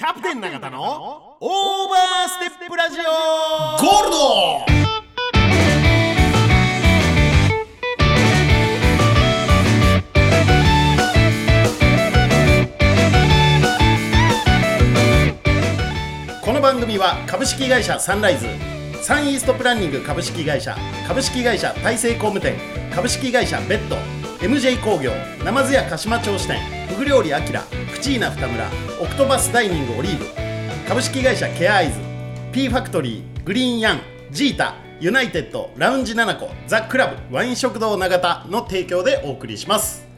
キャプテン永田のオーバーステップラジオ。ゴールド。この番組は株式会社サンライズ。サンイーストプランニング株式会社。株式会社大成工務店。株式会社ベッド。MJ 工業。ナマズ屋鹿島町支店。フグ料理アキラクチーナ二村オクトパスダイニングオリーブ株式会社ケアアイズ P ファクトリーグリーンヤンジータユナイテッドラウンジナナコザ・クラブワイン食堂永田の提供でお送りします。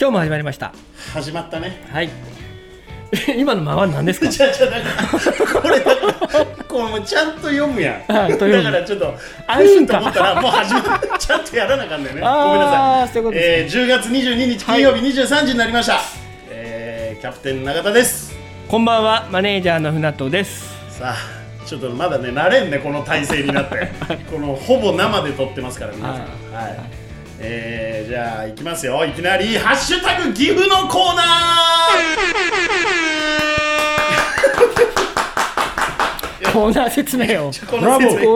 今日も始まりました。始まったね。はい 今の間は何ですか？じゃあじゃあなんかこれだからこうちゃんと読むやん。あ と読むだからちょっと安心感と思ったらもう始めちゃんとやらなあかんだよね。ごめんなさい。そういうことですえー、10月22日金曜日23時になりました、えーキャプテン永田です。こんばんはマネージャーの船戸です。さあちょっとまだね慣れんねこの体勢になって。このほぼ生で撮ってますから皆さん。はい、えー、じゃあいきますよ。いきなり「ハッシュタグ岐阜」のコーナ コーナー説明をコー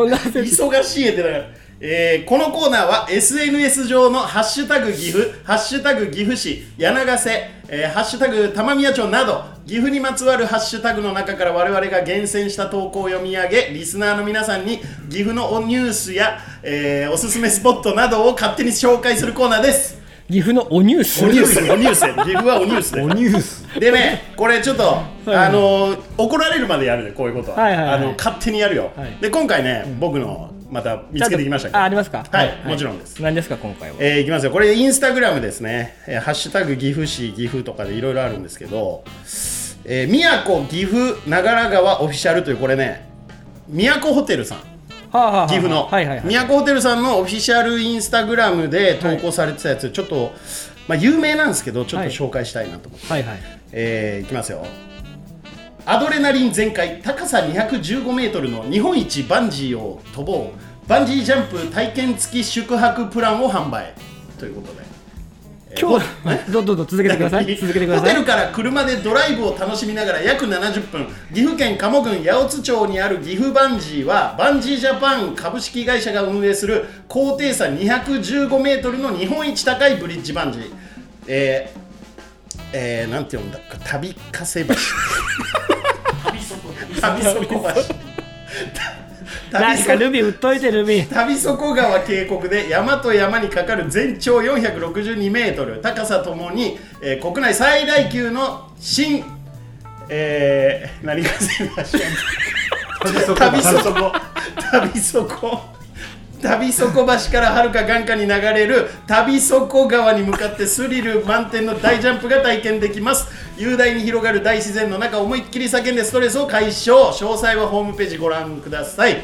ナー説明。忙しいってだから、えーこのコーナーは SNS 上の「ハッシュタグ岐阜」「ハッシュタグ岐阜市」「柳瀬」えーハッシュタグ玉宮町」など岐阜にまつわるハッシュタグの中から我々が厳選した投稿を読み上げリスナーの皆さんに岐阜のニュースや、えーおすすめスポットなどを勝手に紹介するコーナーです。岐阜のおニュース？おニュースおニュースで岐阜はおニュースでニュース。でね、これちょっと、あの怒られるまでやるね、こういうことは。はいはいはい。あの勝手にやるよ。はい。で、今回ね、僕のまた見つけてきましたけ？どあありますか？はいもちろんです。何ですか今回は？えーいきますよ。これ、インスタグラムですね。えーハッシュタグ岐阜市、岐阜とかでいろいろあるんですけど、えー宮古岐阜長良川オフィシャルという、これね、宮古ホテルさん。はあはあはあ岐阜の、はいはいはい。宮古ホテルさんのオフィシャルインスタグラムで投稿されてたやつ、ちょっと、まあ、有名なんですけど、ちょっと紹介したいなと思って。はいはい。えーいきますよアドレナリン全開高さ215メートルの日本一バンジーを飛ぼう。バンジージャンプ体験付き宿泊プランを販売。ということで。今日どうぞどうぞ続けてください。続けてください。ホテルから車でドライブを楽しみながら約70分。岐阜県加茂郡八百津町にある岐阜バンジーはバンジージャパン株式会社が運営する高低差215メートルの日本一高いブリッジバンジー。えーえー、なんて読んだか旅かせ橋。旅底橋。何かルビー売っといてルビ。ー旅底川渓谷で山と山にかかる全長462メートル。高さともに、えー国内最大級の新、えー、何がせましょう旅底旅底旅底橋からはるか眼下に流れる旅底川に向かってスリル満点の大ジャンプが体験できます。雄大に広がる大自然の中思いっきり叫んでストレスを解消。詳細はホームページご覧ください。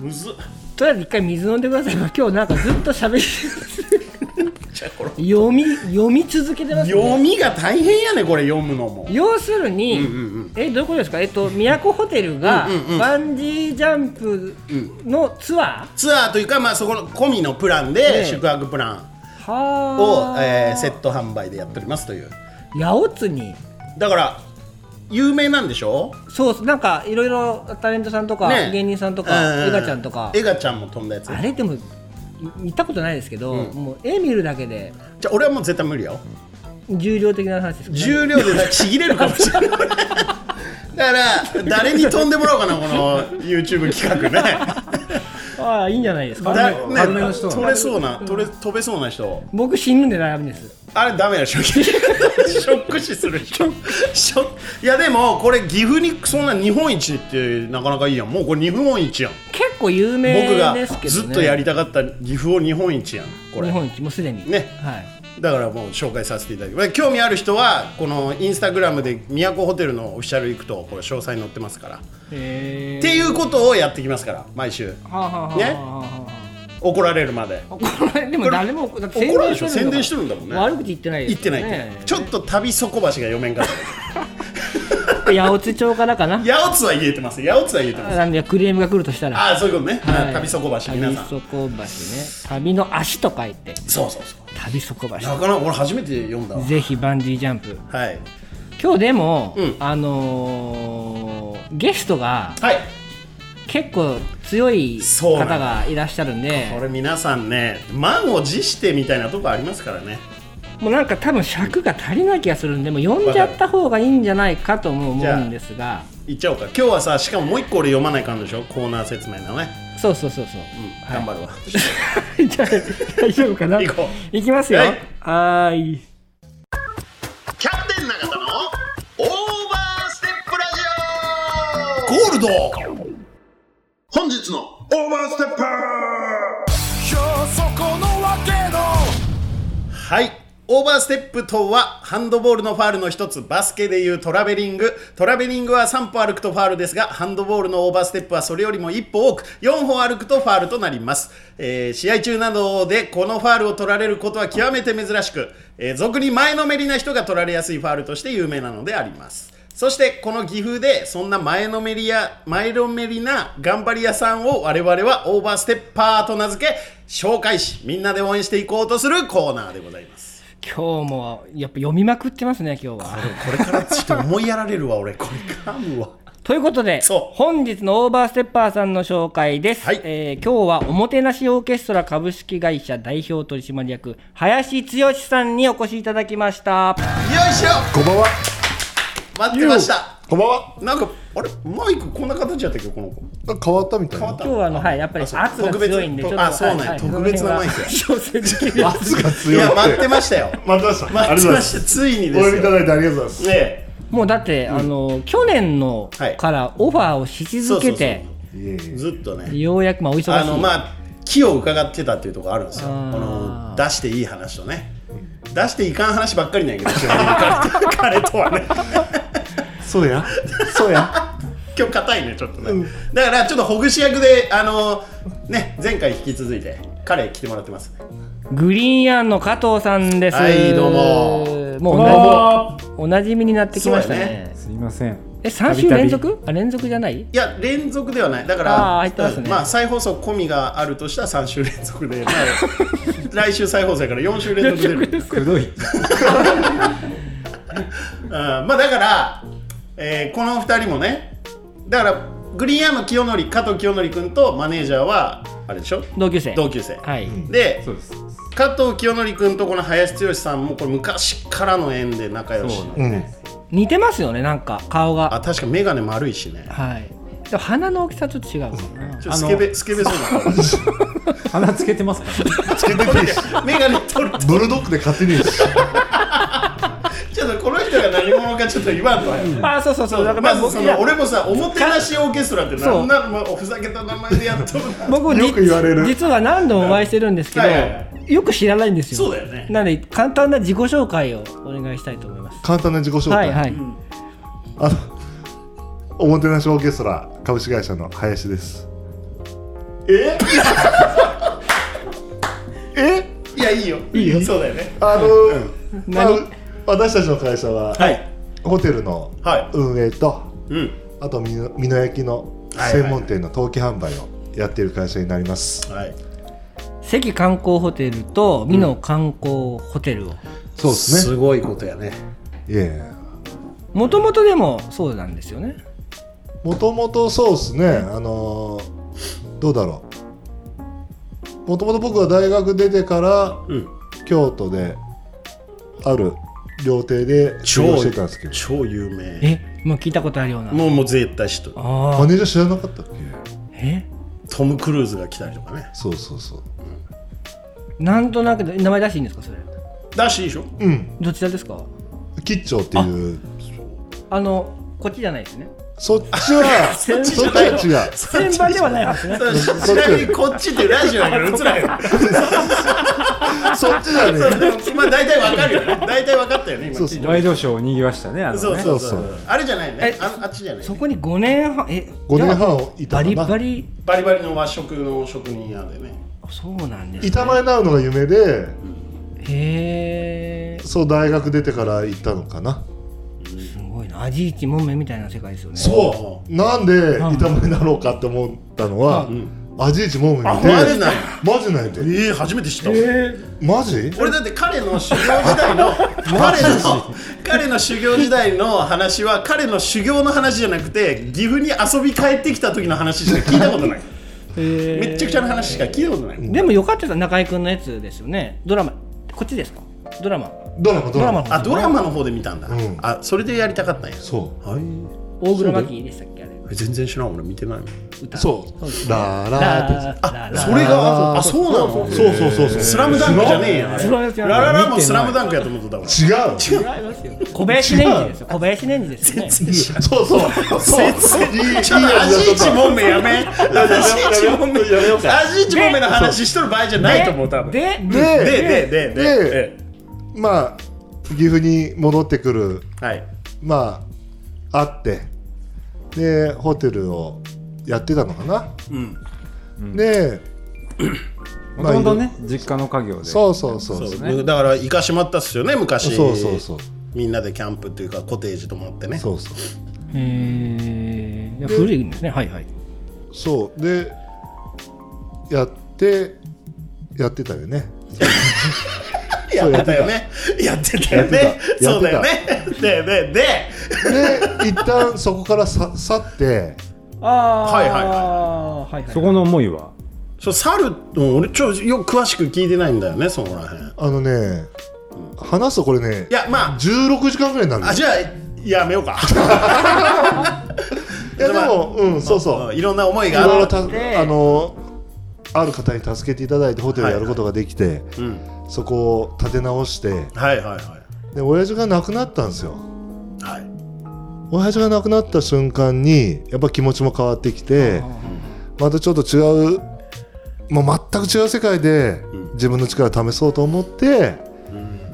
むず。っとりあえず一回水飲んでください。今日なんかずっと喋り。じゃあこれ。読み読み続けてますね。読みが大変やねこれ読むのも。要するに、うんうんえどういうことですか、えっと、都ホテルがバンジージャンプのツアツアーというか、まあ、そこの込みのプランでええ。宿泊プランを、えーセット販売でやっておりますという。八百津にだから有名なんでしょ？そうなんかいろいろタレントさんとか、ね芸人さんとうんかエガちゃんとか。エガちゃんも飛んだやつ。あれでもい見たことないですけど、うん。もう絵見るだけで。じゃあ俺はもう絶対無理よ重量的な話ですか？ね重量でちぎれるかもしれない。だから誰に飛んでもらおうかなこの YouTube 企画ね。ああいいんじゃないですか？だね軽めの人は。取れそうな取れ飛べそうな人。僕死ぬんで悩みです。あれダメだ ショックショック。死する人いやでもこれ岐阜にそんな日本一ってなかなかいいやん。もうこれ日本一やん。結構有名僕がですけど、ね、ずっとやりたかった岐阜を日本一やんこれ。日本一もうすでに。ね。はいだからもう紹介させていただきます。興味ある人はこのインスタグラムで都ホテルのオフィシャル行くとこれ詳細載ってますから、へっていうことをやってきますから毎週。ね？怒られるまで。あこれでも誰も怒られるでしょ？宣伝してるんだもんね。悪口言ってない言ってないって、ねちょっと旅底橋が読めんかった。八百津町からかな。八百津は言えてます。八百津は言えてます。なんでクレームが来るとしたら。ああそういうことね、はい。旅底橋皆さん。旅底橋ね。旅の足と書いて。そうそうそう旅底橋なかなか俺初めて読んだわ。ぜひバンジージャンプ。はい。今日でも、うん。あのーゲストがはい。結構強いそうなの方がいらっしゃるんで。これ皆さんね満を持してみたいなとこありますからね。もうなんか多分尺が足りない気がするんでもう読んじゃった方がいいんじゃないかとも思うんですがいっちゃおうか。今日はさしかももう一個俺読まないかんでしょ？コーナー説明のね、そうそうそうそう、うん、頑張るわ、じゃあ大丈夫かな？行こう。いきますよ。ははい。ーい。キャプテン永田のオーバーステップラジゴールド。オ本日のオーバーステップはいオーバーステップとはハンドボールのファールの一つ。バスケでいうトラベリング。トラベリングは3歩歩くとファールですがハンドボールのオーバーステップはそれよりも1歩多く4歩歩くとファールとなります、えー試合中などでこのファールを取られることは極めて珍しく、えー俗に前のめりな人が取られやすいファールとして有名なのであります。そしてこの岐阜でそんな前のめりや前のめりな頑張り屋さんを我々はオーバーステッパーと名付け紹介しみんなで応援していこうとするコーナーでございます。今日もやっぱ読みまくってますね今日は。これからちょっと思いやられるわ俺これ噛むわということでそう。本日のオーバーステッパーさんの紹介です、はい。えー今日はおもてなしオーケストラ株式会社代表取締役林剛さんにお越しいただきました。よいしょ。こんばんは。待ってました。こんばんは。なんかあれ？マイクこんな形やったっけ？この子。変わったみたいな。変わっ。た。今日はあのはいやっぱり圧が強いんで特別ちょっとあそうなんや。特別なマイクや。調整できる圧がい強いや待ってましたよ。待ってました。待ってました。ついにおですよ。呼びいただいてありがとうございます。ねもうだって、あの去年のはいからオファーをし続けてずっとね。ようやくまあお忙しい。あのまあ気を伺ってたっていうところあるんですよ。この出していい話とね。出していかん話ばっかりなんやけど 彼とはねそうや。そうや。今日硬いねちょっとね、だからちょっとほぐし役であのね前回引き続いて彼来てもらってます。グリーンアンの加藤さんです。はいどうも。もうおなじみになってきましたね。ね。すいません。え3週連続？あ連続じゃない？いや連続ではない。だから入ってますね。うんまあ再放送込みがあるとしたら3週連続で、まあ、来週再放送やから4週連続出る。くどい。うんまあだから、えーこの2人もねだからグリーンアーム清則加藤清則君とマネージャーはあれでしょ？同級生。同級生、はい。でそうです。加藤清則君とこの林剛さんもこれ昔からの縁で仲良し。そううん。似てますよねなんか顔が。あ確か眼鏡丸いしね。はい。でも鼻の大きさちょっと違うちょっとスケベスケベそうな顔。鼻つけてますか？つけてていいし。眼鏡取る。ブルドッグで勝手にこの人が何者かちょっと言わんとや。あそうそうそう。だからまずその俺もさおもてなしオーケストラってそう。なんなの、まあ、おふざけた名前でやっとるな。僕よく言われる。実は何度もお会いしてるんですけど、はいはいはよく知らないんですよ。そうだよね。なので簡単な自己紹介をお願いしたいと思います。簡単な自己紹介。はいはい、あの。おもてなしオーケストラ株式会社の林です。え？え？いやいいよ。いいよ。そうだよね。あの、まあ何私たちの会社は、はい。ホテルのはい。運営と、うん。あと美濃焼きの専門店の陶器販売をやっている会社になります。はい。関観光ホテルと美濃観光ホテルを。そうですね。すごいことやね。いえいえ。もともとでもそうなんですよね。もともとそうですね、あのーどうだろう。もともと僕は大学出てからうん。京都である料亭で修行してたんですけど、超有名。えもう聞いたことあるような。もうもう絶対知っとる。あマネージャー知らなかったっけ？え？トム・クルーズが来たりとかね。そうそうそう。なんとなく名前出していいんですかそれ？だしいいでしょ？うん、どちらですか？吉兆っていう、あのこっちじゃないですねそっちは、そっちは違う。先輩ではないはずね。ち。なみにこっちってラジオやから映らへん。そっちだね。まあ大体わかるよね。大体わかったよね今。そうそう。ワイドショーを賑わしたね。あのね。そうそうあれじゃないね。えああっちじゃないそこに5年半え5年半いたバリ。バリ。バリバリの和食の職人屋でね。そうなんです、ね、板前になるのが夢で、へえすそう大学出てから行ったのかな。味一門目みたいな世界ですよね。そう。なんで板前になろうかって思ったのは、ん。アジイチモームあ見てマジないマジないでええ初めて知った。わマジ？俺だって彼の修行時代の 彼の？彼の修行時代の話は彼の修行の話じゃなくて岐阜に遊び帰ってきた時の話しか聞いたことない。めっちゃくちゃな話しか聞いたことない。でもよかったです中居君のやつですよね。ドラマ。こっちですか？ドラマドラマドラマ。あドラマの方で見たんだ、うん、あそれでやりたかったんや。そう。はい。大黒摩季でしたっけあれ？全然知らん。俺見てない歌？そう。ラーラー。あそれが？あそう。なの？そうそうそうそう。スラムダンクじゃねえや。ラララもスラムダンクやと思ってたわ。違う。違う小林年次ですよ。小林年次です全然知らうそうそう。全然ちょっと味一問目やめ味一問目やめ。ようか味一問目の話しとる場合じゃないと思う多分。ででで。ででで。まあ岐阜に戻ってくるはい。まあ会ってでホテルをやってたのかな、でもともとね実家の家業で。そうそうそうそそううだから行かしてもらったっすよね昔。そうそうそうみんなでキャンプっていうかコテージと思ってね。そうそう。えー。いや古いんですね。はいはい。そう。でやってやってたよね やってた。よね。やってたよね。そうだよね。ででで。で一旦そこからさ去って。ああはいはいはい。はいはいそこの思いは？そう猿うん俺ちょよく詳しく聞いてないんだよねそこらへんあのね話すとこれねいやまあ。16時間ぐらいになるあじゃあやめようか。いやでもうんそうそう。うんいろんな思いいがあったろいろたあのある方に助けていただいてホテルやることができて、うんそこを立て直してはいはいはい。で親父が亡くなったんですよ。はい。親父が亡くなった瞬間にやっぱ気持ちも変わってきてまたちょっと違うもう全く違う世界で自分の力を試そうと思って、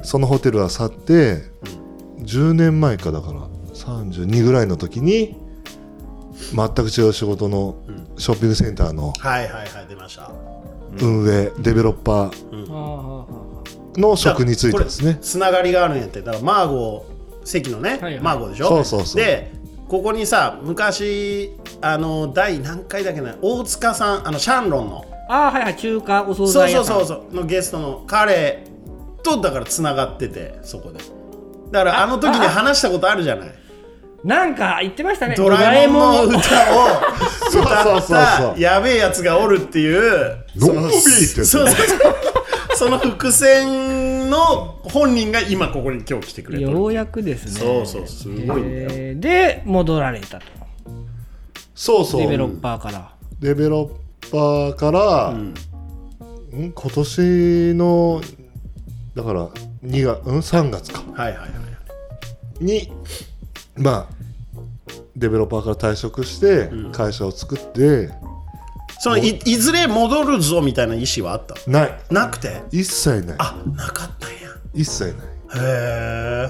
そのホテルは去って、10年前かだから32ぐらいの時に全く違う仕事のショッピングセンターのはいはいはい出ました。運営、デベロッパー。あの職に就いてですね。つながりがあるんやってだからマーゴ関のね、はいはい。マーゴでしょ？そうそうそう。でここにさ昔あの第何回だっけな大塚さんあのシャンロンの。ーあーはいはい中華お惣そう菜屋さん。そうそうそうのゲストの彼とだからつながっててそこで。だからあの時に話したことあるじゃない？なんか言ってましたね。ドラえもんの歌をそう歌っそうそうそうたやべえやつがおるっていう。のんびりってそうそうそうその伏線の本人が今ここに今日来てくれてるようやくですね。そうそうすごいんだよ、えーで戻られたと。そうそう。デベロッパーから。デベロッパーから、ん。今年のだから2月、うん、3月か。はいはいはい。にまあデベロッパーから退職して会社を作って、そのいいずれ戻るぞみたいな意思はあったない。なくて？一切ない。あなかったんや。一切ない。へえ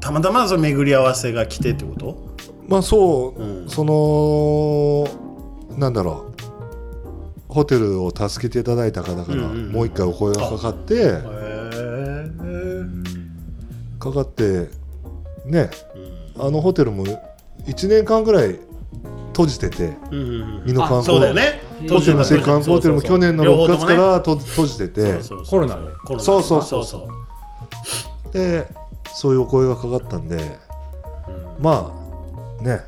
たまたまその巡り合わせが来てってこと？まあそう、うん。そのなんだろう。ホテルを助けていただいた方からうんうんもう一回お声がかかって、へえかかってね、あのホテルも1年間ぐらい閉じててうんうんうん。美濃観そう光だよねホテルの新観光ホテルも去年の6月からと閉じてて。コロナで。コロナそうそうそうそう。でそういうお声がかかったんで、まあね。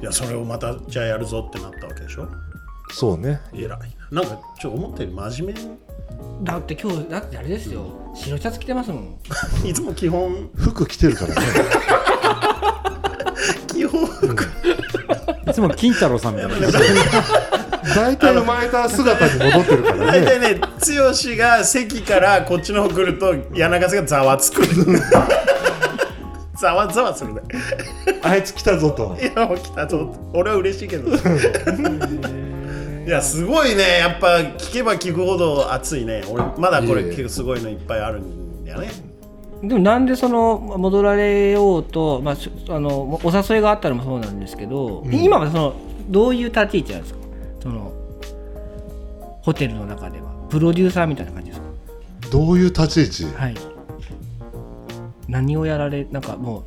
いやそれをまたじゃあやるぞってなったわけでしょ？そうね。偉いな。なんかちょっと思ったより真面だって今日だってあれですよ。白シャツ着てますもん。目 いつも基本。服着てるからね。基本服。いつも金太郎さんみたいな 大体生まれた姿に戻ってるからね。大体ね剛が席からこっちの方来ると柳瀬がざわつく。ざわざわするね。あいつ来たぞと。いや来たぞ俺は嬉しいけど。いやすごいね。やっぱ聞けば聞くほど熱いね。俺まだこれ結構すごいのいっぱいあるんだよね。でもなんでその戻られようと、まあ、しあのお誘いがあったのもそうなんですけど、今はそのどういう立ち位置なんですか？そのホテルの中ではプロデューサーみたいな感じですか？どういう立ち位置？はい。何をやられなんかもう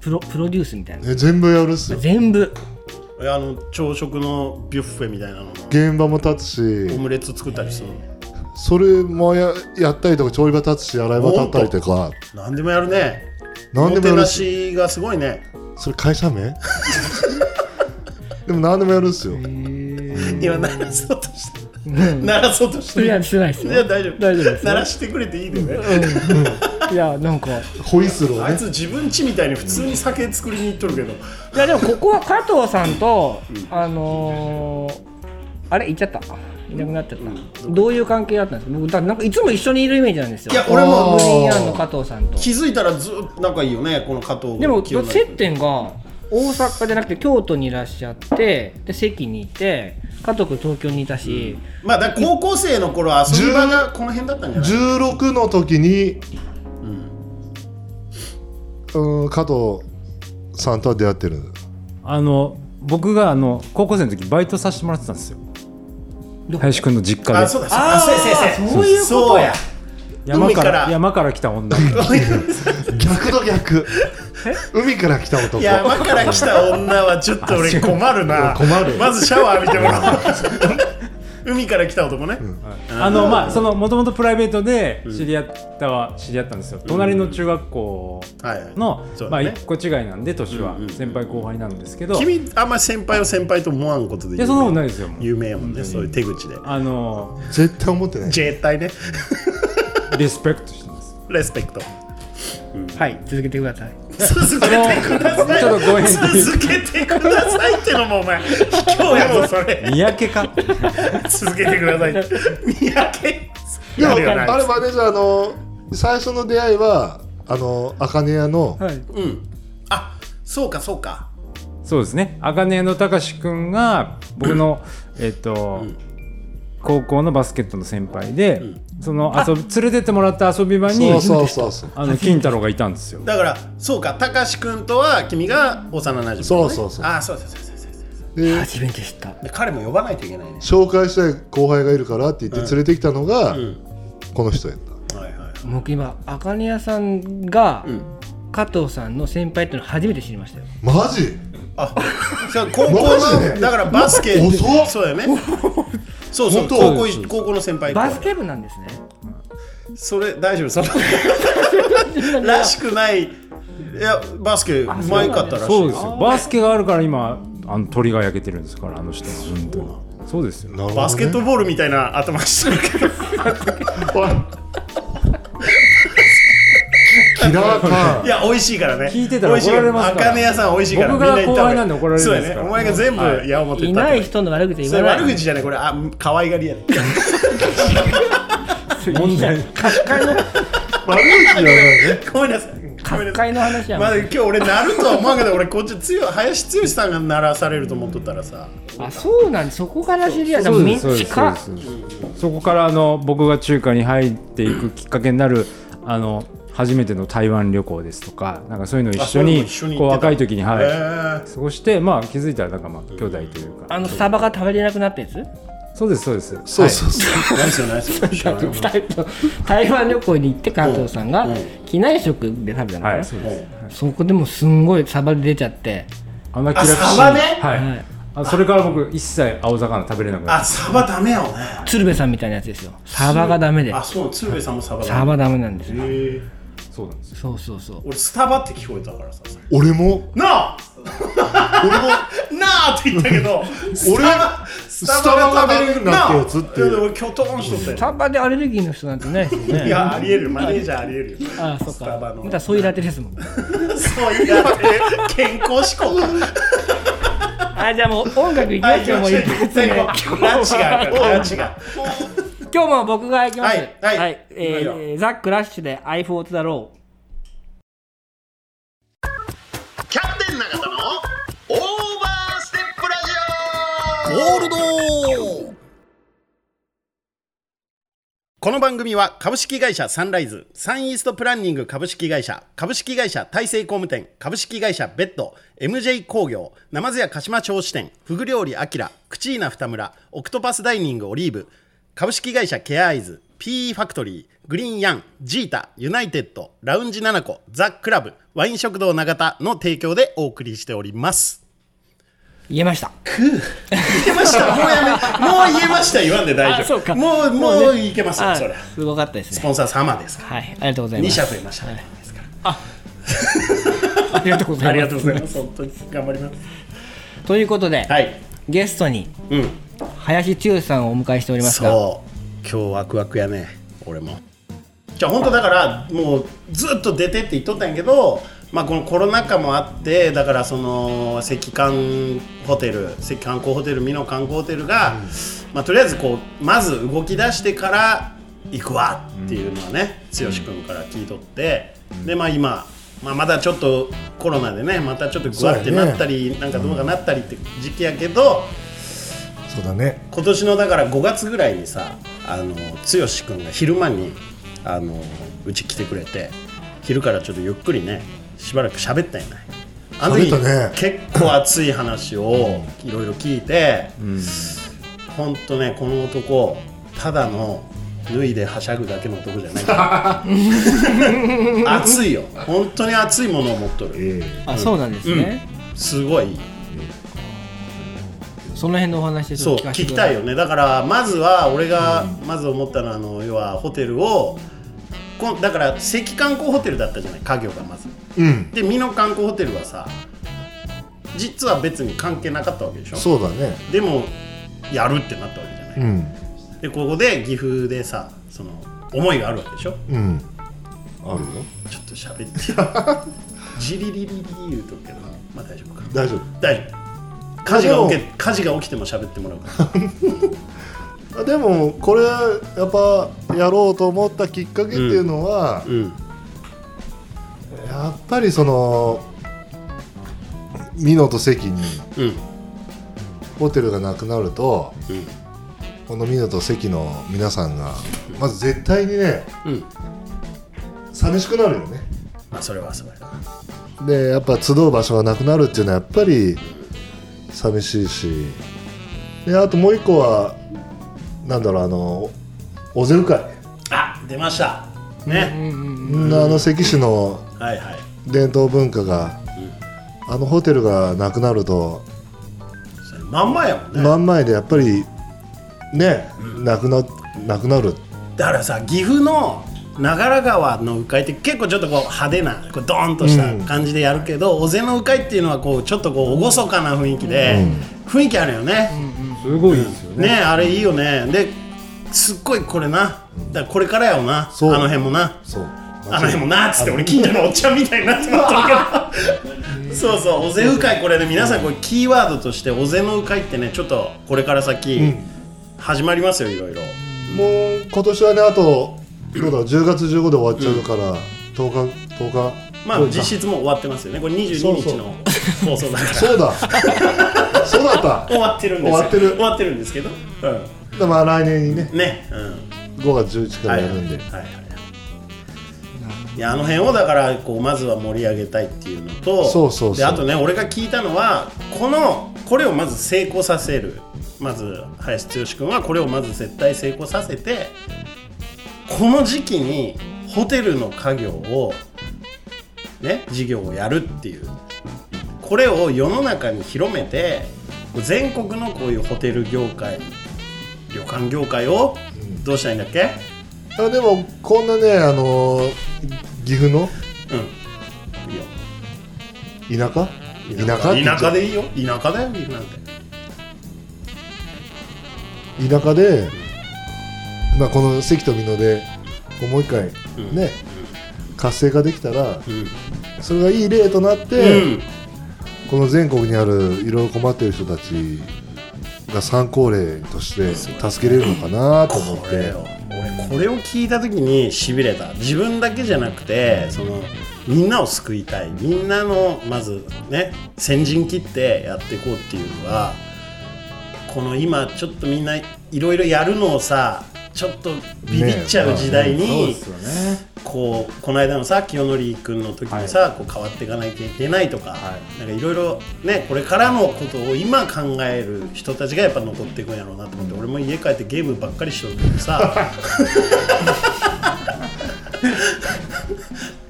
プロプロデュースみたいな。え全部やるっすよ。全部。あの朝食のビュッフェみたいなの。も現場も立つし。オムレツ作ったりするそれもややったりとか調理場立つし洗い場立ったりとか。の何でもやるね。何でもやおもてなるししがすごいね。それ会社名？でも何でもやるんですよ今鳴らそうとして鳴らそうとして。いやしてないですよ。いや大丈夫。大丈夫です鳴らしてくれていいでね。いやなんか。ホイッスルをね。あいつ自分家みたいに普通に酒作りに行っとるけど。いやでもここは加藤さんと、あのー、あれ行っちゃった。いなくなっちゃった、どういう関係だったんですか？僕だなんかいつも一緒にいるイメージなんですよ。いや俺もグリーンヤンの加藤さんと。気づいたらずっと仲いいよねこの加藤でも接点が大阪じゃなくて京都にいらっしゃってで関にいて加藤君東京にいたし、まあだから高校生の頃遊び場がこの辺だったんじゃない？16の時に、うん、加藤さんとは出会ってる。あの僕があの高校生の時バイトさせてもらってたんですよ。林くんの実家で。あそうだそうだ。そうやそうや。そういうこと？そうや山か海から。ら山から来た女。逆の逆。海から来た男。山から来た女はちょっと俺困るな。困る。まずシャワー浴びてもらおう。海から来た男ね、あのまあそのもともとプライベートで知り合ったは知り合ったんですよ、隣の中学校はいはい。の、まあそうだね。一個違いなんで年は、先輩後輩なんですけど。い君あんま先輩を先輩と思わんことでやそんなことないですよ有名やもんね。そういう手口で。あの絶対思ってない。絶対ねリスペクトしてます。レスペクト。はい続けてください。続けてください。ちょっとご返事続けてくださいってのもお前卑怯やぞそれ。三宅か？続けてください。三宅。でもやあれマネージャーあの最初の出会いはあの茜屋のはい。うん。あそうかそうか。そうですね。茜屋の隆史くんが僕のえっと、高校のバスケットの先輩で、その遊び連れてってもらった遊び場にそうそうそうそう。あの金太郎がいたんですよ。だからそうかたかし君とは君が幼なじみ、ね、そうそうそう。あそうそうそうそうそうで初めて知った。で彼も呼ばないといけないね。紹介したい後輩がいるからって言って連れてきたのが、この人やった。はいはい。僕今茜屋さんが、ん。加藤さんの先輩っていうの初めて知りましたよ。マジ？あそう高校のだからバスケそうだよねそうそう本当。高校い高校の先輩バスケ部なんですね。それ大丈夫その らしくない。いやバスケうまいかったらしい。そうですよ。バスケがあるから今あの鳥が焼けてるんですからあの人は本当にそうですよ。ねバスケットボールみたいな頭してるけど いや美味しいからね。聞いてたら美味しい怒られますから。茜屋さん美味しいから。僕がみんな行った方がいい。後輩なんで怒られるんそうですからやね。お前が全部はい。矢面いない人の悪口言わない。悪口じゃないこれあ可愛がりやね。問題。各界の。悪口じゃない。ねごめんなさい。ごめんなさい。各界の話やまだ今日俺なるとは思わんけど俺こっち強い林剛さんが鳴らされると思っとったらさ。あそうなんそこから知り合い。みんそうですそうです近っ。そうです。そこからあの僕が中華に入っていくきっかけになるあの初めての台湾旅行ですとかなんかそういうのを一緒にこう若い時にはい。へー。過ごしてまあ気づいたらなんかまあ兄弟というか。あのスタバが食べれなくなったやつ？そうですそうです。そうそうそう、ナイスよナイスよない台台湾旅行に行って加藤さんが機内食で食べたのかな、はいそうです。そこでもすんごいサバで出ちゃって、あんな気楽しい。サバね？はい、はい。あそれから僕一切青魚食べれなくなっあサバダメよね。鶴瓶さんみたいなやつですよ。サバがダメで。あそう鶴瓶さんもサバダメ。サバダメなんですよそうなんですよ。そうそうそう。俺スタバって聞こえたからさ。俺も？なあ！俺も？なあって言ったけどスタバススタバが食べれるなってやつって俺キョトンしとったよ。サバでアレルギーの人なんていないですよね。いやありえるマネージャーありえるよ。あそっか。スタバの。またそういうラテですもん。そういうやつ健康志向。かあじゃあもう音楽いきまはいしょうもう一曲目ランチがランチが今日も僕が行きます。はいはい。え行くー、ザックラッシュで I fought the law キャプテン永田のオーバーステップラジゴールドこの番組は株式会社サンライズ。サンイーストプランニング株式会社。株式会社大成工務店。株式会社ベッド。MJ 工業。ナマズ屋鹿島町支店。フグ料理アキラ。クチーナ二村。オクトパスダイニングオリーブ株式会社ケアアイズ PE ファクトリーグリーンヤンジータユナイテッドラウンジナナコザ・クラブワイン食堂永田の提供でお送りしております。言えました。く言えました。もうやめもう言えました言わんで大丈夫。あそうか。もうもういけますよあそれ。すごかったですね。スポンサー様ですから。はいありがとうござい2ます。社増えましたね。ですからありがとうございます。ありがとうございます。本当に頑張ります。ということで、はい。ゲストにうん林剛さんをお迎えしておりますが。そう。今日ワクワクやね。俺も。じゃあ本当だからもうずっと出てって言っとったんやけどまあこのコロナ禍もあってだからその赤観ホテル赤観光ホテル美濃観光ホテルが、まあとりあえずこうまず動き出してから行くわっていうのはね、剛君から聞いとって、でまあ今まあ、まだちょっとコロナでねまたちょっとグワってなったり、なんかどうかなったりって時期やけど、そうだね。今年のだから5月ぐらいにさあの剛君が昼間にあのうち来てくれて昼からちょっとゆっくりねしばらく喋ったんやないあの時、喋ったね。結構熱い話をいろいろ聞いて、ほん。とねこの男ただの脱いではしゃぐだけの男じゃない。熱いよ。本当に熱いものを持っとる。ええ。あそうなんですね、すごいその辺のお話ちそうょっと聞かせ聞きたいよね。だからまずは俺がまず思ったのはあの要はホテルをこんだから赤観光ホテルだったじゃない？家業がまず。うん。で美濃観光ホテルはさ実は別に関係なかったわけでしょ？そうだね。でもやるってなったわけじゃない、うん。でここで岐阜でさその思いがあるわけでしょ？うん。あるよ。ちょっと喋って。ジリリリリ言うとくけどまあ大丈夫か。大丈大丈夫火事が起き火事が起きても喋ってもらうから。でもこれやっぱやろうと思ったきっかけっていうのは、うん。やっぱりその美濃と関にうん。ホテルがなくなるとうん。この美濃と関の皆さんがまず絶対にねうん。寂しくなるよね。まあそれはそれはでやっぱ集う場所がなくなるっていうのはやっぱり寂しいし。であともう一個はなんだろうあのおぜう会。あ出ました。ね、あの関市のはいはい。伝統文化が、あのホテルがなくなるとまんまやもんね、真ん前でやっぱりね、なくななくなる。だからさ岐阜の長良川の鵜飼って結構ちょっとこう派手なこうドーンとした感じでやるけど、尾瀬の鵜飼っていうのはこうちょっとこう厳かな雰囲気で、雰囲気あるよね、すごいですよね。ねあれいいよね。ですっごいこれな。だからこれからやよな。あそう。の辺もな。そう。あの辺もなっつって俺近所のおっちゃんみたいになってまったけ。ど そうそう。尾瀬鵜飼これね皆さんこれキーワードとして尾瀬の鵜飼ってねちょっとこれから先始まりますよいろいろ。もう今年はねあとどうだろう10月15で終わっちゃうから、10日10日。まあ10日実質もう終わってますよね。これ22日の放送だから。そうだ。そうだった。終わってるんですよ。終わってる。終わってるんですけど。うでまあ来年にねんね。うん。5月11からやるんで、はいはいはい。いやあの辺をだからこうまずは盛り上げたいっていうのとそうそうそう。であとね俺が聞いたのはこのこれをまず成功させる。まず林剛君はこれをまず絶対成功させてこの時期にホテルの家業をね事業をやるっていうこれを世の中に広めて全国のこういうホテル業界旅館業界をどうしたらいいんだっけ？あでもこんなねあのー岐阜の？うん。いいよ。田舎？田舎。って言っちゃ田舎でいいよ。田舎だよ岐阜なんて。田舎で、まあ、この関と美濃でもう一回うん。ね、活性化できたらうん。それがいい例となって、うん。この全国にあるいろいろ困ってる人たちが参考例として助けれるのかなと思って。これよ。俺これを聞いた時にしびれた。自分だけじゃなくてそのみんなを救いたい。みんなのまずね先陣切ってやっていこうっていうのはこの今ちょっとみんないろいろやるのをさちょっとビビっちゃう時代に。こうこの間のさ清則君の時にさ、こう変わっていかなきゃいけないとか、なんかいろいろねこれからのことを今考える人たちがやっぱ残っていくんやろうなと思って、俺も家帰ってゲームばっかりしとるけどさ。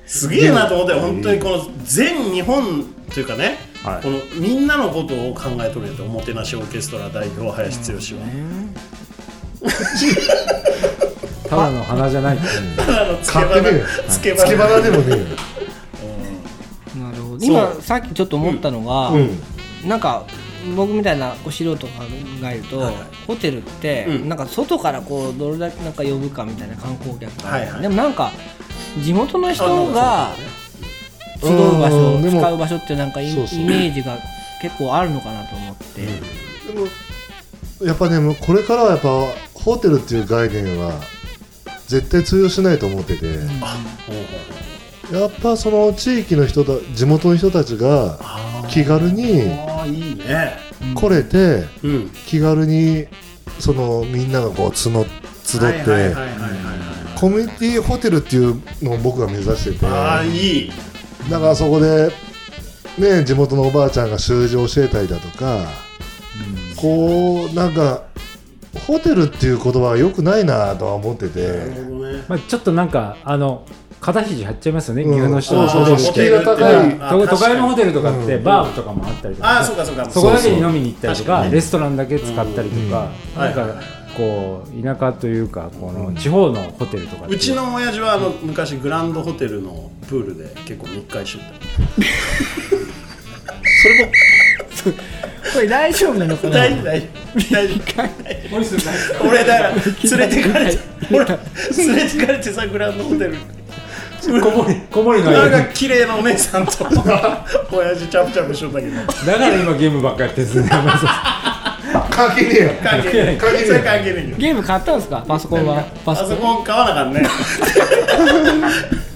すげえなと思って本当にこの全日本というかねはい。このみんなのことを考えとるんやっておもてなしオーケストラ代表林剛は、ただの花じゃない。っていうただのつけ買ってねえよ。花つけ花花でもねえよ。なるほど。今さっきちょっと思ったのが、うん。なんか僕みたいなこう素人が考えると、はいはい。ホテルって、うん。なんか外からこうどれだけなんか呼ぶかみたいな観光客が、はいはい。でもなんか地元の人があ集う場所使う場所ってなんかイメージが結構あるのかなと思って、でもやっぱねもうこれからはやっぱホテルっていう概念は絶対通用しないと思ってて、やっぱその地域の人だ地元の人たちが気軽にあーいいね。来れてうん。気軽にそのみんながこう募集って、コミュニティホテルっていうのを僕が目指してて。ああいい。だからそこでね地元のおばあちゃんが習字を教えたりだとか、こうなんかホテルっていう言葉はよくないなとは思ってて、ね。まあ、ちょっとなんかあの肩肘張っちゃいますよね、うん。の人そうそうそう。敷居ホテルってが高い。と都会のホテルとかってうん。バーとかもあったりとか、ああそうかそうか。そこだけに飲みに行ったりとかレストランだけ使ったりとか、うん。なん。か、はい。はいこう田舎というかこの地方のホテルとかう。ちの親父はあの昔グランドホテルのプールで結構密会して これ大丈夫なのかたな？大丈夫大丈夫。大丈夫。俺だから連れてかれて俺連れてかれてさグランドホテル。こもりこもりのなん間にか綺麗なお姉さんと 親父チャプチャプしとったけど。だから今ゲームばっかやってるんですね関係ねえよ。関係ない関係ないそれ関係ないよ。ゲーム買ったんですか？パソコンは？パパソコン買わなあかんね。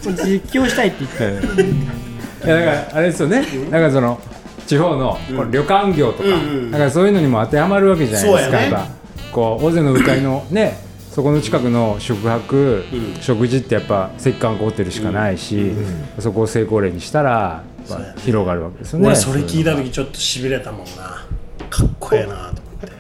実況したいって言って。いやだからあれですよね。だからその地方のこの旅館業とか、うんうんだからそういうのにも当てはまるわけじゃないですか、ねやっぱこう尾瀬の鵜飼のねそこの近くの宿泊、うん。食事ってやっぱ石棺ホテルしかないし、そこを成功例にしたら広がるわけですよね。俺それ聞いた時ちょっとしびれたもんな。かっこええなと思って。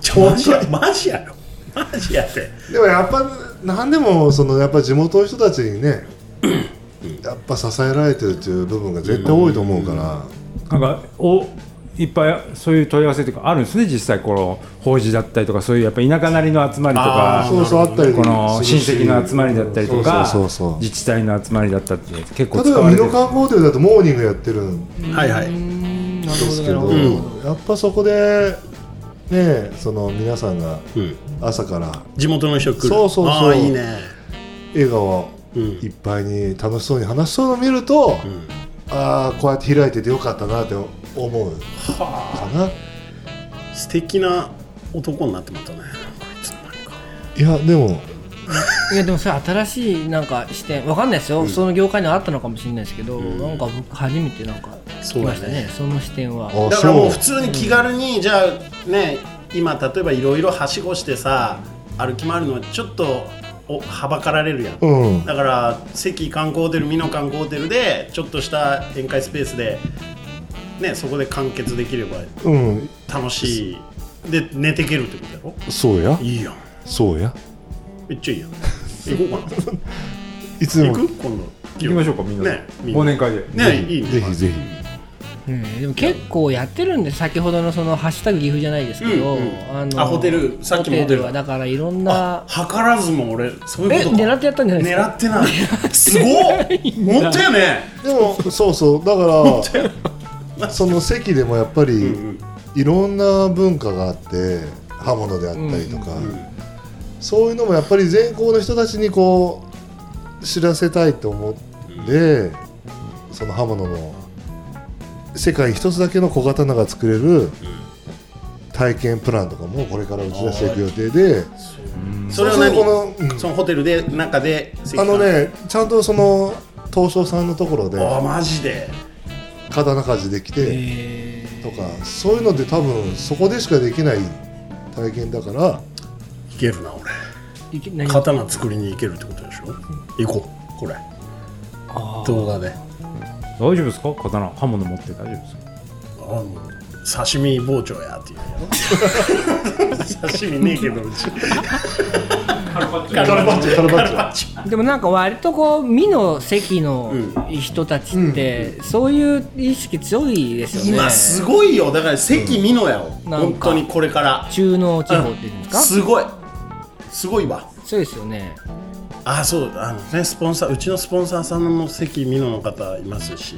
ちょマジや。マジやろ。マジやって。でもやっぱ何でもそのやっぱ地元の人たちにね やっぱ支えられてるっていう部分が絶対多いと思うから、なんかおいっぱいそういう問い合わせとかあるんですね実際この法事だったりとかそういうやっぱ田舎なりの集まりとかそうそうあったりこの親戚の集まりだったりとかそうそうそうそう。自治体の集まりだったって結構例えば美濃観光ホテルだとモーニングやってるんはいはい。ですけど、うん。やっぱそこでねその皆さんがうん。朝から地元の人来る。そうそうそう。ああいいね。笑顔うんいっぱいに楽しそうに話しそうのを見ると、うんああこうやって開いててよかったなって思う。かな。素敵な男になってまったね。こいやでも。いやでもそれ新しいなんか視点。わかんないですよ、その業界にあったのかもしれないですけど、ん。なんか僕初めてなんか聞きましたね。その視点は。あだからもう普通に気軽にじゃあね今例えばいろいろはしごしてさ歩き回るのはちょっとおはばかられるやん。うん。だから関観光ホテル美濃観光ホテルでちょっとした宴会スペースでねそこで完結できればうん。楽しい。で寝てけるってことやそうや。ろいいやん。そうや。めっちゃいいやん。行こうか いつでも。な行く？今度。行きましょうかみんなで、ねみんな。忘年会で。ねいいね。ぜひぜひうん。でも結構やってるんで先ほどのその「ハッシュタグ岐阜」じゃないですけど、うんうん。あのあホテルさっきもホテルはだからいろんなあ図らずも俺そういうえことか。狙ってやったんじゃないですか？狙ってない。すごっ。本当やね。でもそうそう。だから その席でもやっぱりうんいろんな文化があって刃物であったりとか、そういうのもやっぱり全校の人たちにこう知らせたいと思って、その刃物の世界一つだけの小刀が作れる体験プランとかもこれから打ち出していく予定で、それはこの、うん。そのホテルで中であのねちゃんとその東証さんのところであマジで？刀鍛冶できてえとかそういうので多分そこでしかできない体験だから。いけるな俺。刀作りに行けるってことでしょ？行こうこれ。動画で大丈夫ですか？刀刃物持って大丈夫ですか？あの刺身包丁やっていう。刺身ねえけどうち。カルパッチョ。カルパッチョ。カルパッチョ。でもなんか割とこう美の席の人たちってそういう意識強いですよね、今すごいよ。だから関美濃やよ、なん。本か当にこれから。中濃地方っていうんですか、すごい。すごいわ。そうですよねあそうあのねスポンサーうちのスポンサーさんも関美濃の方いますし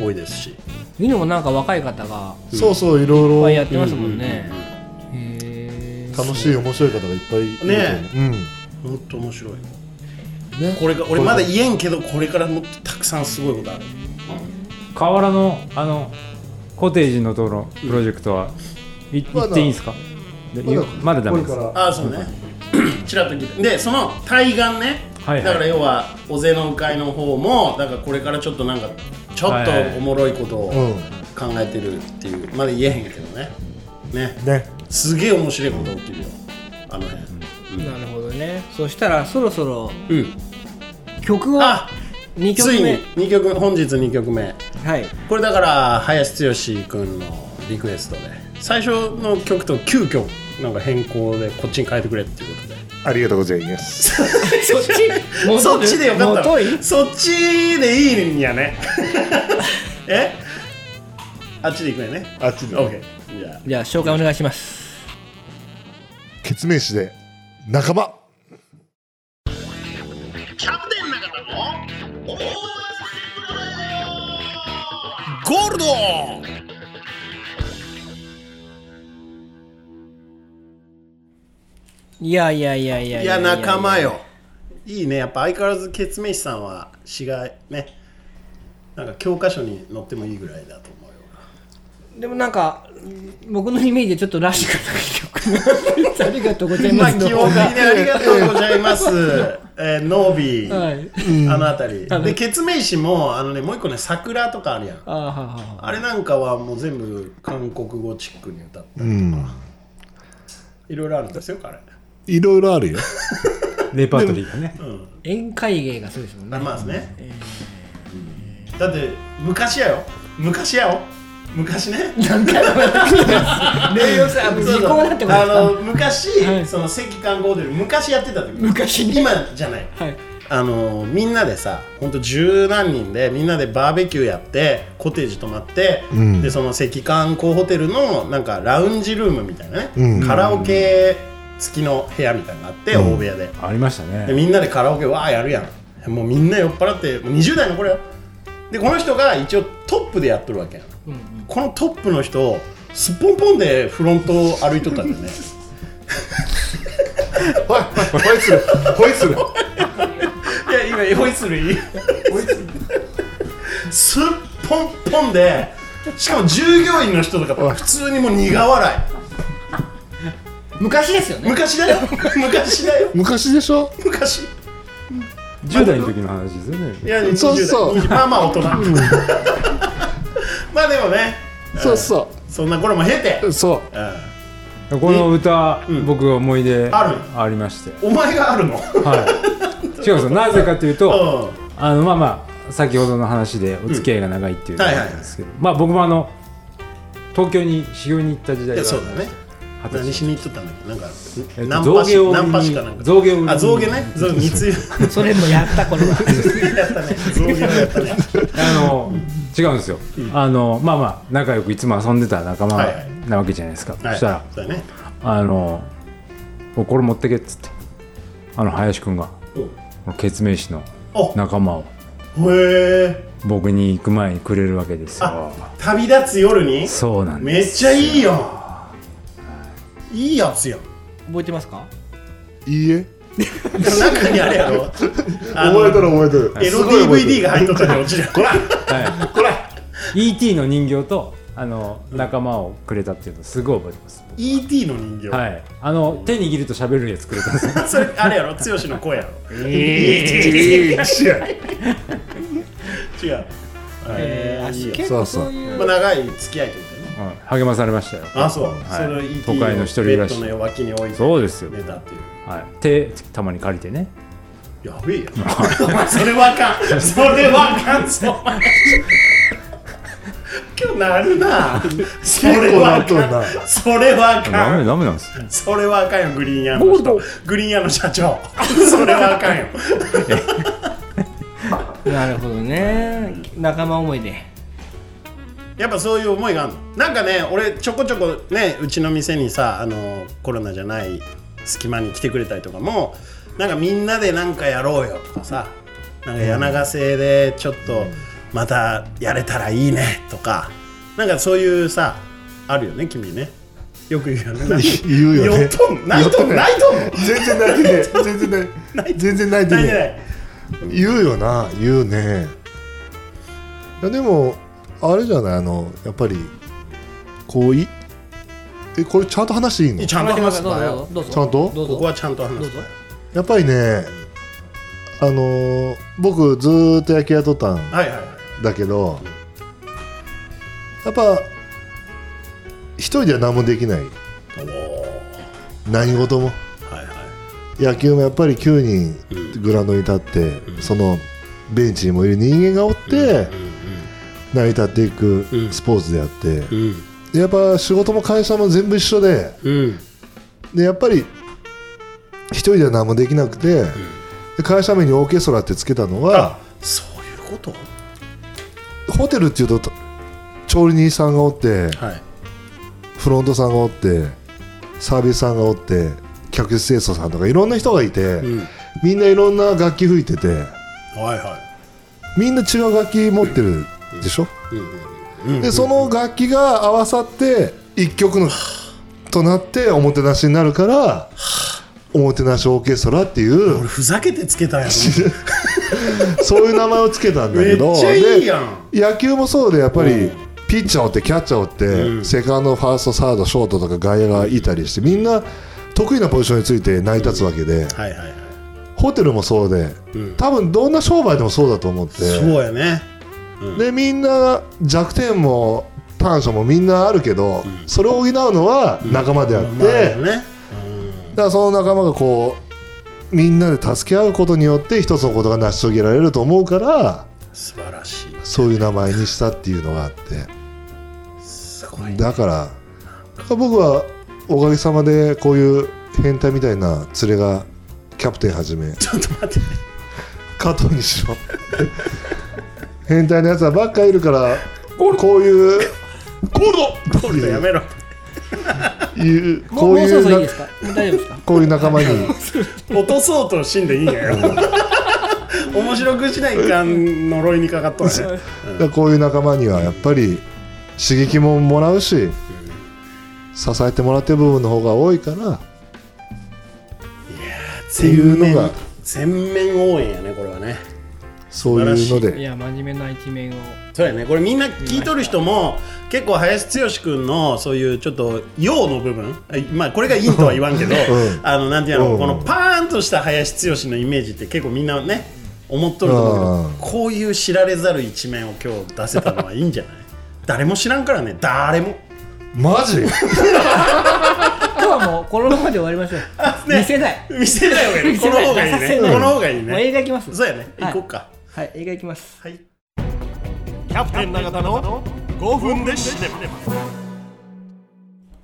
多いですし。美濃もなんか若い方がそうそういろいっぱいいろやってますもんね、楽しい面白い方がいっぱいいると思う。ねうん。本当面白い。ね。これが俺まだ言えんけどこれからもっとたくさんすごいことある。河原のあのコテージのところプロジェクトは、いまだ行っていいんですか？でまだまだダメです。これから。あそうねちらっと聞いてでその対岸ね、はいはい。だから要は尾瀬の会の方もだからこれからちょっとなんかちょっとおもろいことをうん。考えてるっていうまだ言えへんけどね。ね。ね。すげえ面白いこと起きるよ。あの辺。なるほどね。そしたらそろそろうん。曲をあ2曲つい目に。2曲本日2曲目。はい。これだから林剛君のリクエストで。最初の曲と急遽なんか変更でこっちに変えてくれっていうことで。ありがとうございます。そっちそっちでよかったそっちでいいんやね。え？あっちで行くんやね。あっちで。OK じゃあ。じゃあ紹介お願いします。決命詞で仲間。キャプテン中田のオーバーゴールドいやいやいやいやいや仲間よ。いいね。やっぱ相変わらずケツメイシさんは詩がねなんか教科書に載ってもいいぐらいだと思うよ。でもなんか僕のイメージでちょっとラッシュな曲。なんですありがとうございます。まあ記憶にねありがとうございます。えーノービー、はい。あのあたり。でケツメイシもあのねもう一個ね桜とかあるやん。あーはーはあれなんかはもう全部韓国語チックに歌ったりとか、うん。いろいろあるんですよ彼いろいろあるよ。レパートリーがね。ー宴会芸がそうですもんね。あまあね、だって昔やよ。昔やよ昔ね。何回もやってくる名誉さ時効になってますあの昔、はい。その赤韓ゴーデル昔やってた時。昔ね。今じゃない。はい。あのみんなでさほんと十何人でみんなでバーベキューやってコテージ泊まって、ん。でその赤韓高ホテルのなんかラウンジルームみたいなね、うん。カラオケ付きの部屋みたいなのがあって、大部屋で。ありましたね。でみんなでカラオケわーやるやん。もうみんな酔っ払ってもう20代の頃よ。でこの人が一応トップでやっとるわけやん、このトップの人すっぽんぽんでフロントを歩いとったんだよね。ほいほいするほいするいや今ホイッスルいい。すっぽんぽんでしかも従業員の人とか普通にもう苦笑い昔ですよね。昔だよ。昔だよ。昔でしょ？昔。10代の時の話ですよね。いや20そうそう。代。20まあまあ大人。まあでもね。そうそそんな頃も経て、うそう。ん。この歌、うん。僕思い出ある？ありまして。お前があるの？はい。違うんですよ。なぜかというと、うあのまあまあ先ほどの話でお付き合いが長いっていうのがあるんですけど、まあ僕もあの東京に修行に行った時んい代がやそうだね何しに行っとったんだっけ？なんかえっとナンパ師象牙を売りに。ナンパ師かなんか。象牙をあ象牙ね象密輸それも やったこれはやったね象牙をやったねあの違うんですよ、あのまあまあ仲良くいつも遊んでた仲間はいはい。なわけじゃないですか、はいそしたらそうだね。あのおこれ持ってけっつって。あの林くんがうんこの決命師のお。仲間をへえ。僕に行く前にくれるわけですよ。あ旅立つ夜に？そうなんですめっちゃいいよいいやつやん。覚えてますか？ういいえ。中にあれやろ。あの覚えてる覚えてる。エロすごい覚えて DVD るが入っとったで落ちるこら。はい、こら。ET の人形とあの仲間をくれたっていうのすごい覚えてます、ET の人形、はい。あの手握ると喋るやつくれたんですよ。それあれやろ？剛の声やろ。いいや。違う。えー、えーいいよ結構そういうまあ、長い付き合いとい励まされましたよ。あそう、はい。そ都会の一人暮らし。ベッドの脇に置いてそうですよ。寝たっていう。はい、手たまに借りてね。やべえやん。お 前それわかんそれわかんぞ。お前今日なるな。それはかんそれはかん。メダメなんですそれはあかんよグリーンの人。グリーンの社長。それはあかんよ。なるほどね。仲間思いでやっぱそういう思いがあるの？なんかね俺ちょこちょこねうちの店にさあのコロナじゃない隙間に来てくれたりとかもなんかみんなでなんかやろうよとかさなんか柳瀬でちょっとまたやれたらいいねとかなんかそういうさあるよね君ね。よく言うよね。言うよね。とん泣いとん泣いとん 全然ないね全然ない全然ないでね言うよな。言うね。いやでもあれじゃない？あのやっぱりこういえこれちゃんと話していいの？ちゃんと話すどうなよ。ぞどうぞ。ちゃんと？どうぞ。ここはちゃんと話す。どうぞ。やっぱりねあのー僕ずーっと野球やっとったんはいはいはい。だけどやっぱ一人では何もできない。何事も。はいはい。野球もやっぱり9人グラウンドに立って、そのベンチにもいる人間がおって、成り立っていくうん。スポーツであって、やっぱ仕事も会社も全部一緒で。うん。でやっぱり一人では何もできなくて、で会社名にオーケストラってつけたのはそういうこと？ホテルっていうと調理人さんがおってはい。フロントさんがおってサービスさんがおって客室清掃さんとかいろんな人がいて、うん。みんないろんな楽器吹いてて。はいはみんな違う楽器持ってるでしょ、でその楽器が合わさって一曲のとなっておもてなしになるからおもてなしオーケストラっていう俺ふざけてつけたやん。そういう名前をつけたんだめけどっちゃいいやん。で野球もそうでやっぱりうん。ピッチャーおってキャッチャーおって、うん。セカンドファーストサードショートとか外野がいたりしてみんな得意なポジションについて成り立つわけで、ホテルもそうでうん。多分どんな商売でもそうだと思ってそうやねでみんな弱点も短所もみんなあるけど、それを補うのは仲間であって、まあね。だからその仲間がこうみんなで助け合うことによって一つのことが成し遂げられると思うから素晴らしい。そういう名前にしたっていうのがあって。すごいだから僕はおかげさまでこういう変態みたいな連れがキャプテンはじめ ちょっと待って。加藤にしろ 変態なやつはばっかいるからこういうゴールド。ゴールドやめろ。いうこういうこういう仲間に。落とそうとしんでいいんやよ。面白くしないかん呪いにかかっとんね。だからこういう仲間にはやっぱり刺激ももらうし支えてもらってる部分の方が多いから。っていうのが。全面応援やねこれはねそういうのい。でや真面目な一面を。そうやね。これみんな聞いとる人も結構林剛君のそういうちょっと陽の部分。あまあこれが陰とは言わんけど、ん。あのなんていうの、うん。このパーンとした林剛のイメージって結構みんなね思っとると思うけど、うん。こういう知られざる一面を今日出せたのはいいんじゃない？誰も知らんからね。誰も。マジ？今日はもうこのままで終わりましょう、ね。見せない。見せない方がいいね。この方がいいね。この方がいいもうね映画行きます。そうやね。はい。行こうかはい映画行きます。はい。キャプテン永田の5分でシネマ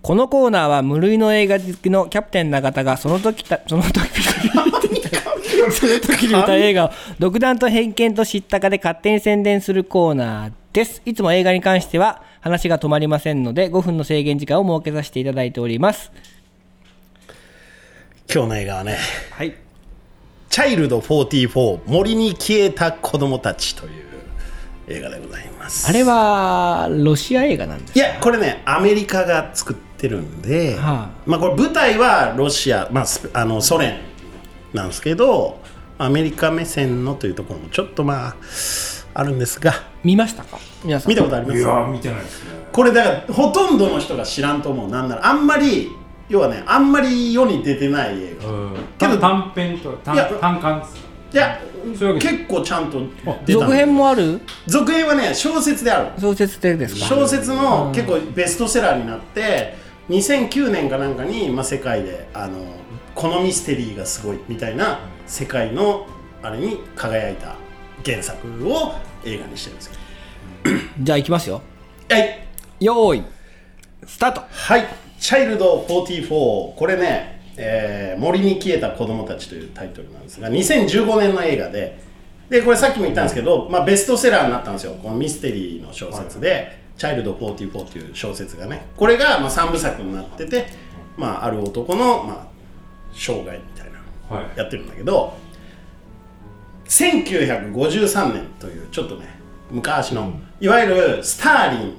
このコーナーは無類の映画好きのキャプテン永田がその時たその時その時に見た 映画を 独断と偏見と知ったかで勝手に宣伝するコーナーです。いつも映画に関しては話が止まりませんので5分の制限時間を設けさせていただいております。今日の映画はねはいチャイルド44森に消えた子供たちという映画でございます。あれはロシア映画なんですいやこれねアメリカが作ってるんで、はまあこれ舞台はロシア、まあ、あのソ連なんですけどアメリカ目線のというところもちょっとまああるんですが。見ましたか？皆さん。見たことあります？見てないですね。これだからほとんどの人が知らんと思う。なんならあんまり要はねあんまり世に出てない映画。けどけど短編と短いや短観ですいや結構ちゃんと出た続編もある？続編はね小説である。小説でですか？小説の結構ベストセラーになって2009年かなんかに、まあ、世界であのこのミステリーがすごいみたいな世界のあれに輝いた原作を映画にしてるんですけどじゃあ行きますよ。はい。用意スタート。はい、チャイルド44、これね、えー森に消えた子供たちというタイトルなんですが、2015年の映画で、で、これさっきも言ったんですけど、まあ、ベストセラーになったんですよ、このミステリーの小説で、チャイルド44という小説がね、これがまあ3部作になってて、まあ、ある男の、まあ、生涯みたいなはい。やってるんだけど、1953年というちょっとね、昔の、いわゆるスターリン。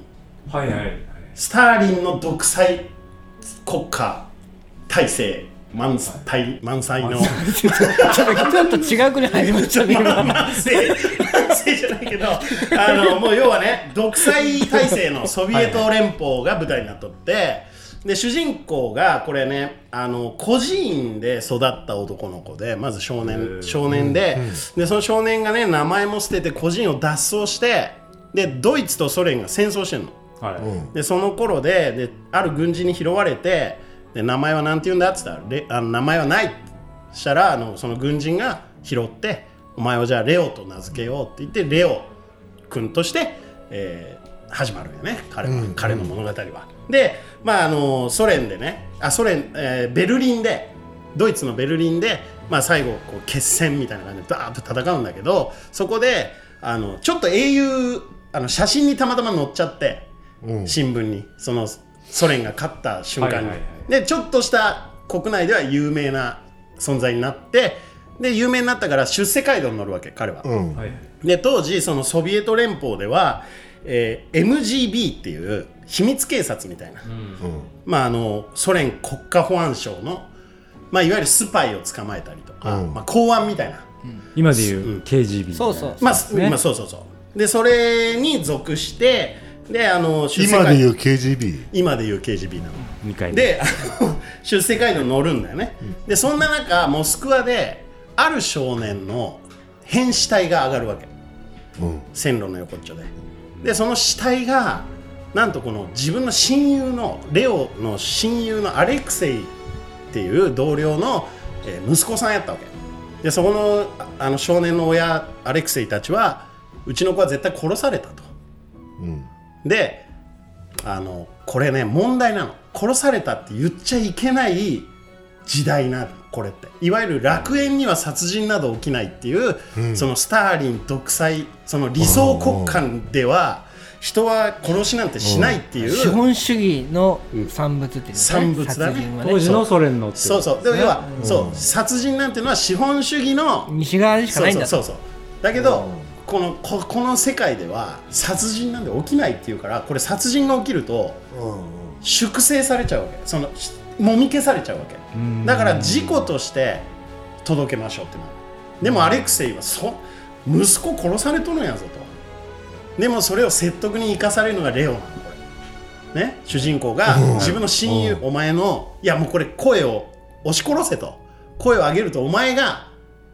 はいはいはい。スターリンの独裁国家体制満載満載のちょっと違う国入りましたね今満載満載じゃないけどあのもう要はね独裁体制のソビエト連邦が舞台になっとってで主人公がこれねあの孤児院で育った男の子でまず少年少年で,、でその少年がね名前も捨てて孤児院を脱走してでドイツとソ連が戦争してんの。はいでその頃でである軍人に拾われてで名前は何て言うんだっつったらレあの名前はないそしたらあのその軍人が拾ってお前をじゃあレオと名付けようって言ってレオ君として、えー始まるよね彼は、彼の物語は。でまああのソ連でねあソ連、えーベルリンでドイツのベルリンで、まあ、最後こう決戦みたいな感じでバーッと戦うんだけどそこであのちょっと英雄あの写真にたまたま載っちゃって。うん。新聞にそのソ連が勝った瞬間に、はいはいはい。でちょっとした国内では有名な存在になってで有名になったから出世街道に乗るわけ彼は、うん。はい。で当時そのソビエト連邦では、えー MGB っていう秘密警察みたいな、まあ、あのソ連国家保安省の、まあ、いわゆるスパイを捕まえたりとか、うん。まあ、公安みたいな。今でいう KGB そうそうまあ、そうですねまあそうそうそう。でそれに属してであの出世街今で言う KGB 今でいう KGB なの。2回目。であの 出世街道に乗るんだよね、でそんな中モスクワである少年の変死体が上がるわけ。うん。線路の横っちょで。でその死体がなんとこの自分の親友のレオの親友のアレクセイっていう同僚の、えー息子さんやったわけ。でそこのああの少年の親アレクセイたちはうちの子は絶対殺されたと。うんであのこれね問題なの。殺されたって言っちゃいけない時代なのこれって。いわゆる楽園には殺人など起きないっていう、そのスターリン独裁その理想国家では人は殺しなんてしないっていう、資本主義の産物っていうんですか産物だね。殺人は当時のソ連のそうそう。で要は、そう殺人なんていうのは資本主義の西側でしかないんだと。そうそうそうそう。だけど、このここの世界では殺人なんて起きないっていうからこれ殺人が起きると粛清されちゃうわけ。そのしもみ消されちゃうわけ。だから事故として届けましょうってなる。でもアレクセイはそ息子殺されとるんやぞと。でもそれを説得に生かされるのがレオなのこれ。ね？主人公が自分の親友お前のいやもうこれ声を押し殺せと。声を上げるとお前が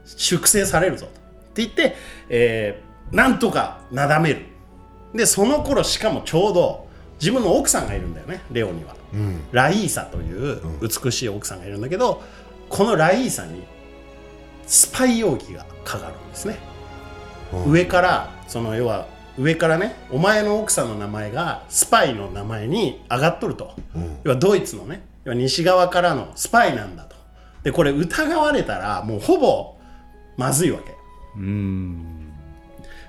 粛清されるぞと言って、えーなんとかなだめる。でその頃しかもちょうど自分の奥さんがいるんだよねレオには、うん。ライーサという美しい奥さんがいるんだけど、このライーサにスパイ容疑がかかるんですね、うん。上からその要は上からねお前の奥さんの名前がスパイの名前に上がっとると、うん。要はドイツのね要は西側からのスパイなんだと。でこれ疑われたらもうほぼまずいわけうん。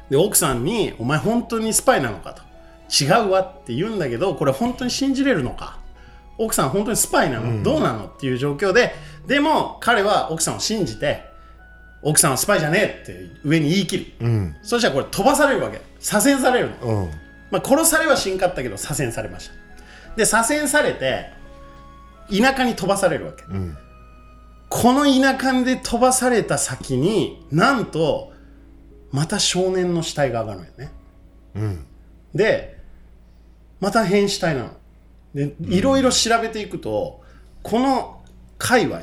で奥さんに「お前本当にスパイなのか?」と「違うわ」って言うんだけどこれ本当に信じれるのか。奥さん本当にスパイなの、どうなのっていう状況ででも彼は奥さんを信じて奥さんはスパイじゃねえって上に言い切る、うん。そしたらこれ飛ばされるわけ。左遷されるの、うん。まあ、殺されはしんかったけど左遷されました。で左遷されて田舎に飛ばされるわけ、んこの田舎で飛ばされた先になんとまた少年の死体が上がるのよね。うん。でまた変死体なの。でいろいろ調べていくとこの界隈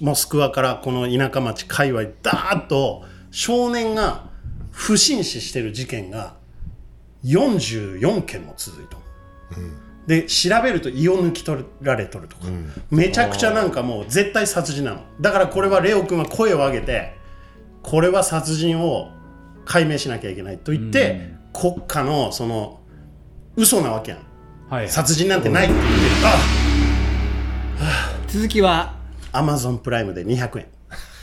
モスクワからこの田舎町界隈ダーッと少年が不審死してる事件が44件も続いたの、で調べると胃を抜き取られとるとか、めちゃくちゃなんかもう絶対殺人なの。だからこれはレオ君は声を上げてこれは殺人を解明しなきゃいけないと言って、国家のその嘘なわけやん。はい殺人なんてないって言ってる。あ続きはアマゾンプライムで200円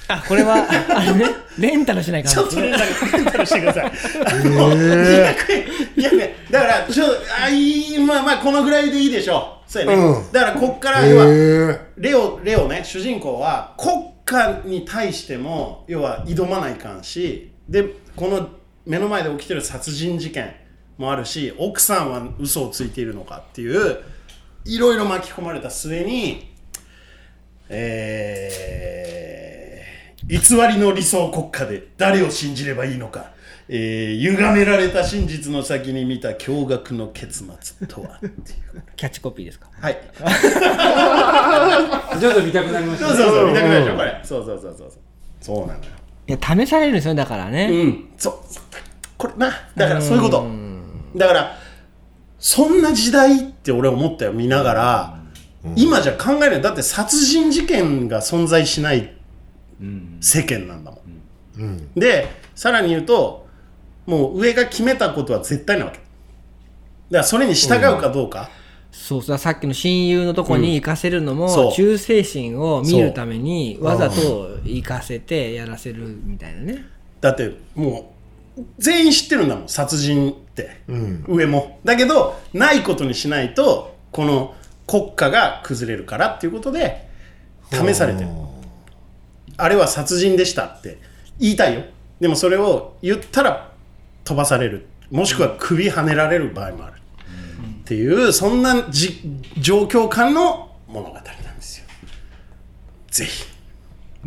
あこれはあれねレンタルしないかちょっとレンタルレンタルしてください。あの200円、200円。だから、ちょあいいまあまあ、このぐらいでいいでしょう。そうやね。うんだから、こっから、へ要は、えレオ、レオね、主人公は、国家に対しても、要は、挑まないかんし、で、この目の前で起きてる殺人事件もあるし、奥さんは嘘をついているのかっていう、いろいろ巻き込まれた末に、えー、偽りの理想国家で誰を信じればいいのか、えー、歪められた真実の先に見た驚愕の結末とはっていう。キャッチコピーですか？はい。ちょっと見たくなりましたねそうそうそう、見たくないでしょ、これ。そうそうそうそう。そうなのよ。いや試されるんですよだからね、うん、そう。これな、だからそういうこと。だから、そんな時代って俺思ったよ、見ながら。今じゃ考えない。だって殺人事件が存在しない世間なんだもん。うん。で、さらに言うと、もう上が決めたことは絶対なわけ。だからそれに従うかどうか。そうそうさっきの親友のとこに行かせるのも、忠誠心を見るためにわざと行かせてやらせるみたいなね。だってもう全員知ってるんだもん殺人って、ん。上も。だけどないことにしないとこの国家が崩れるからっていうことで試されてるあれは殺人でしたって言いたいよ。でもそれを言ったら飛ばされる。もしくは首はねられる場合もある、っていうそんなじ状況下の物語なんですよ。ぜひ。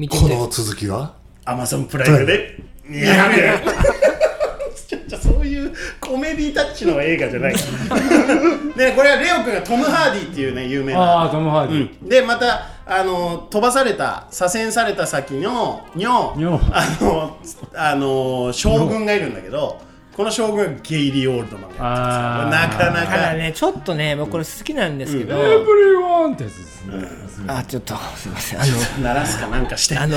この続きは？アマゾンプライムで200円ちょちょそういうコメディタッチの映画じゃない。からねこれはレオ君がトム・ハーディっていうね有名あな。あトム・ハーディ、うん、でまたあの飛ばされた左遷された先のののあのあの将軍がいるんだけどこの将軍がゲイリー・オールドマンがやってるんですよなかなただかねちょっとね僕これ好きなんですけど、エブリワンってやつですね、あちょっとすいません。あ鳴らすかなんかして。のあの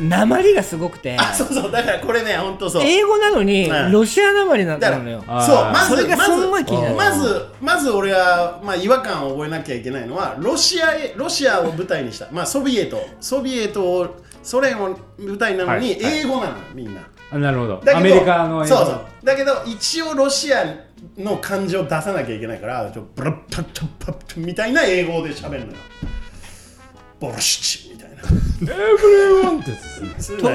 鉛がすごくて。あそうそう。だからこれね本当そう。英語なのにうん。ロシア鉛なだからのよ。そうまずそれがすんごい気になるまずまずまず俺は、まあ、違和感を覚えなきゃいけないのはロシアへロシアを舞台にした、まあ、ソビエト。ソビエトをソ連を舞台なのにはい。はい。英語なの、みんなあなるほど。アメリカのそうそう。だけど一応ロシアの感情を出さなきゃいけないからちょブラッパッタッパッタみたいな英語で喋るのよ。ボルシチみたいな。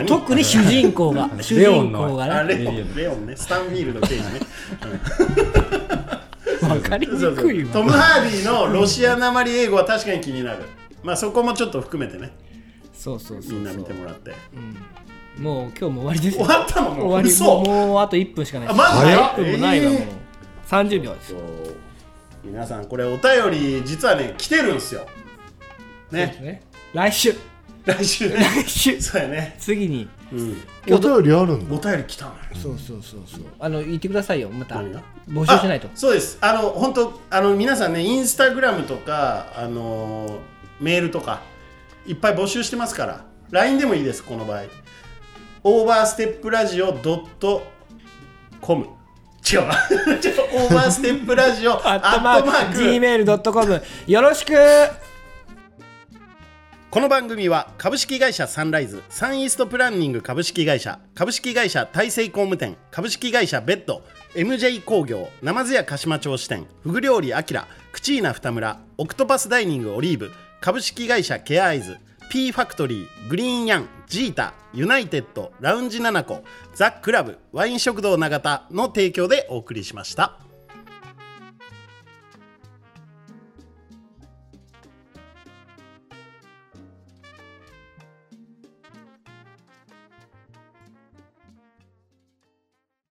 特に主人公が主人レオンの公あがねレオン。レオンね。スタンフィールド刑事ね。分かりにくいわ。トム・ハーディのロシアなまり英語は確かに気になる。まあそこもちょっと含めてね。そうそうそうみんな見てもらってもう今日も終わりですよ。終わったのもう終わり。嘘。もうもうあと1分しかない。あマジ早っ。1分もないわもう。えー30秒です。皆さんこれお便り実はね来てるんですよ。ね。ね。来週。来週。ね 来週。そうやね。次に。うん。お便りあるんだ。お便り来たのよそうそうそうそう。あの言ってくださいよ。また。何が？募集しないと。あそうです。あの本当あの皆さんねインスタグラムとかあのメールとかいっぱい募集してますから。LINE でもいいですこの場合オーバーステップラジオドットコム。違うわ。ちょっとオーバーステップラジオアットマーク。Gmail.com よろしく。この番組は株式会社サンライズ。サンイーストプランニング。株式会社。株式会社大成工務店。株式会社ベッド。MJ 工業。ナ津屋鹿島町支店。フグ料理アキラ。クチーナ二村。オクトパスダイニングオリーブ。株式会社ケアアイズ。P ファクトリー。グリーンヤンジータユナイテッドラウンジナナコザ・クラブワイン食堂永田の提供でお送りしました。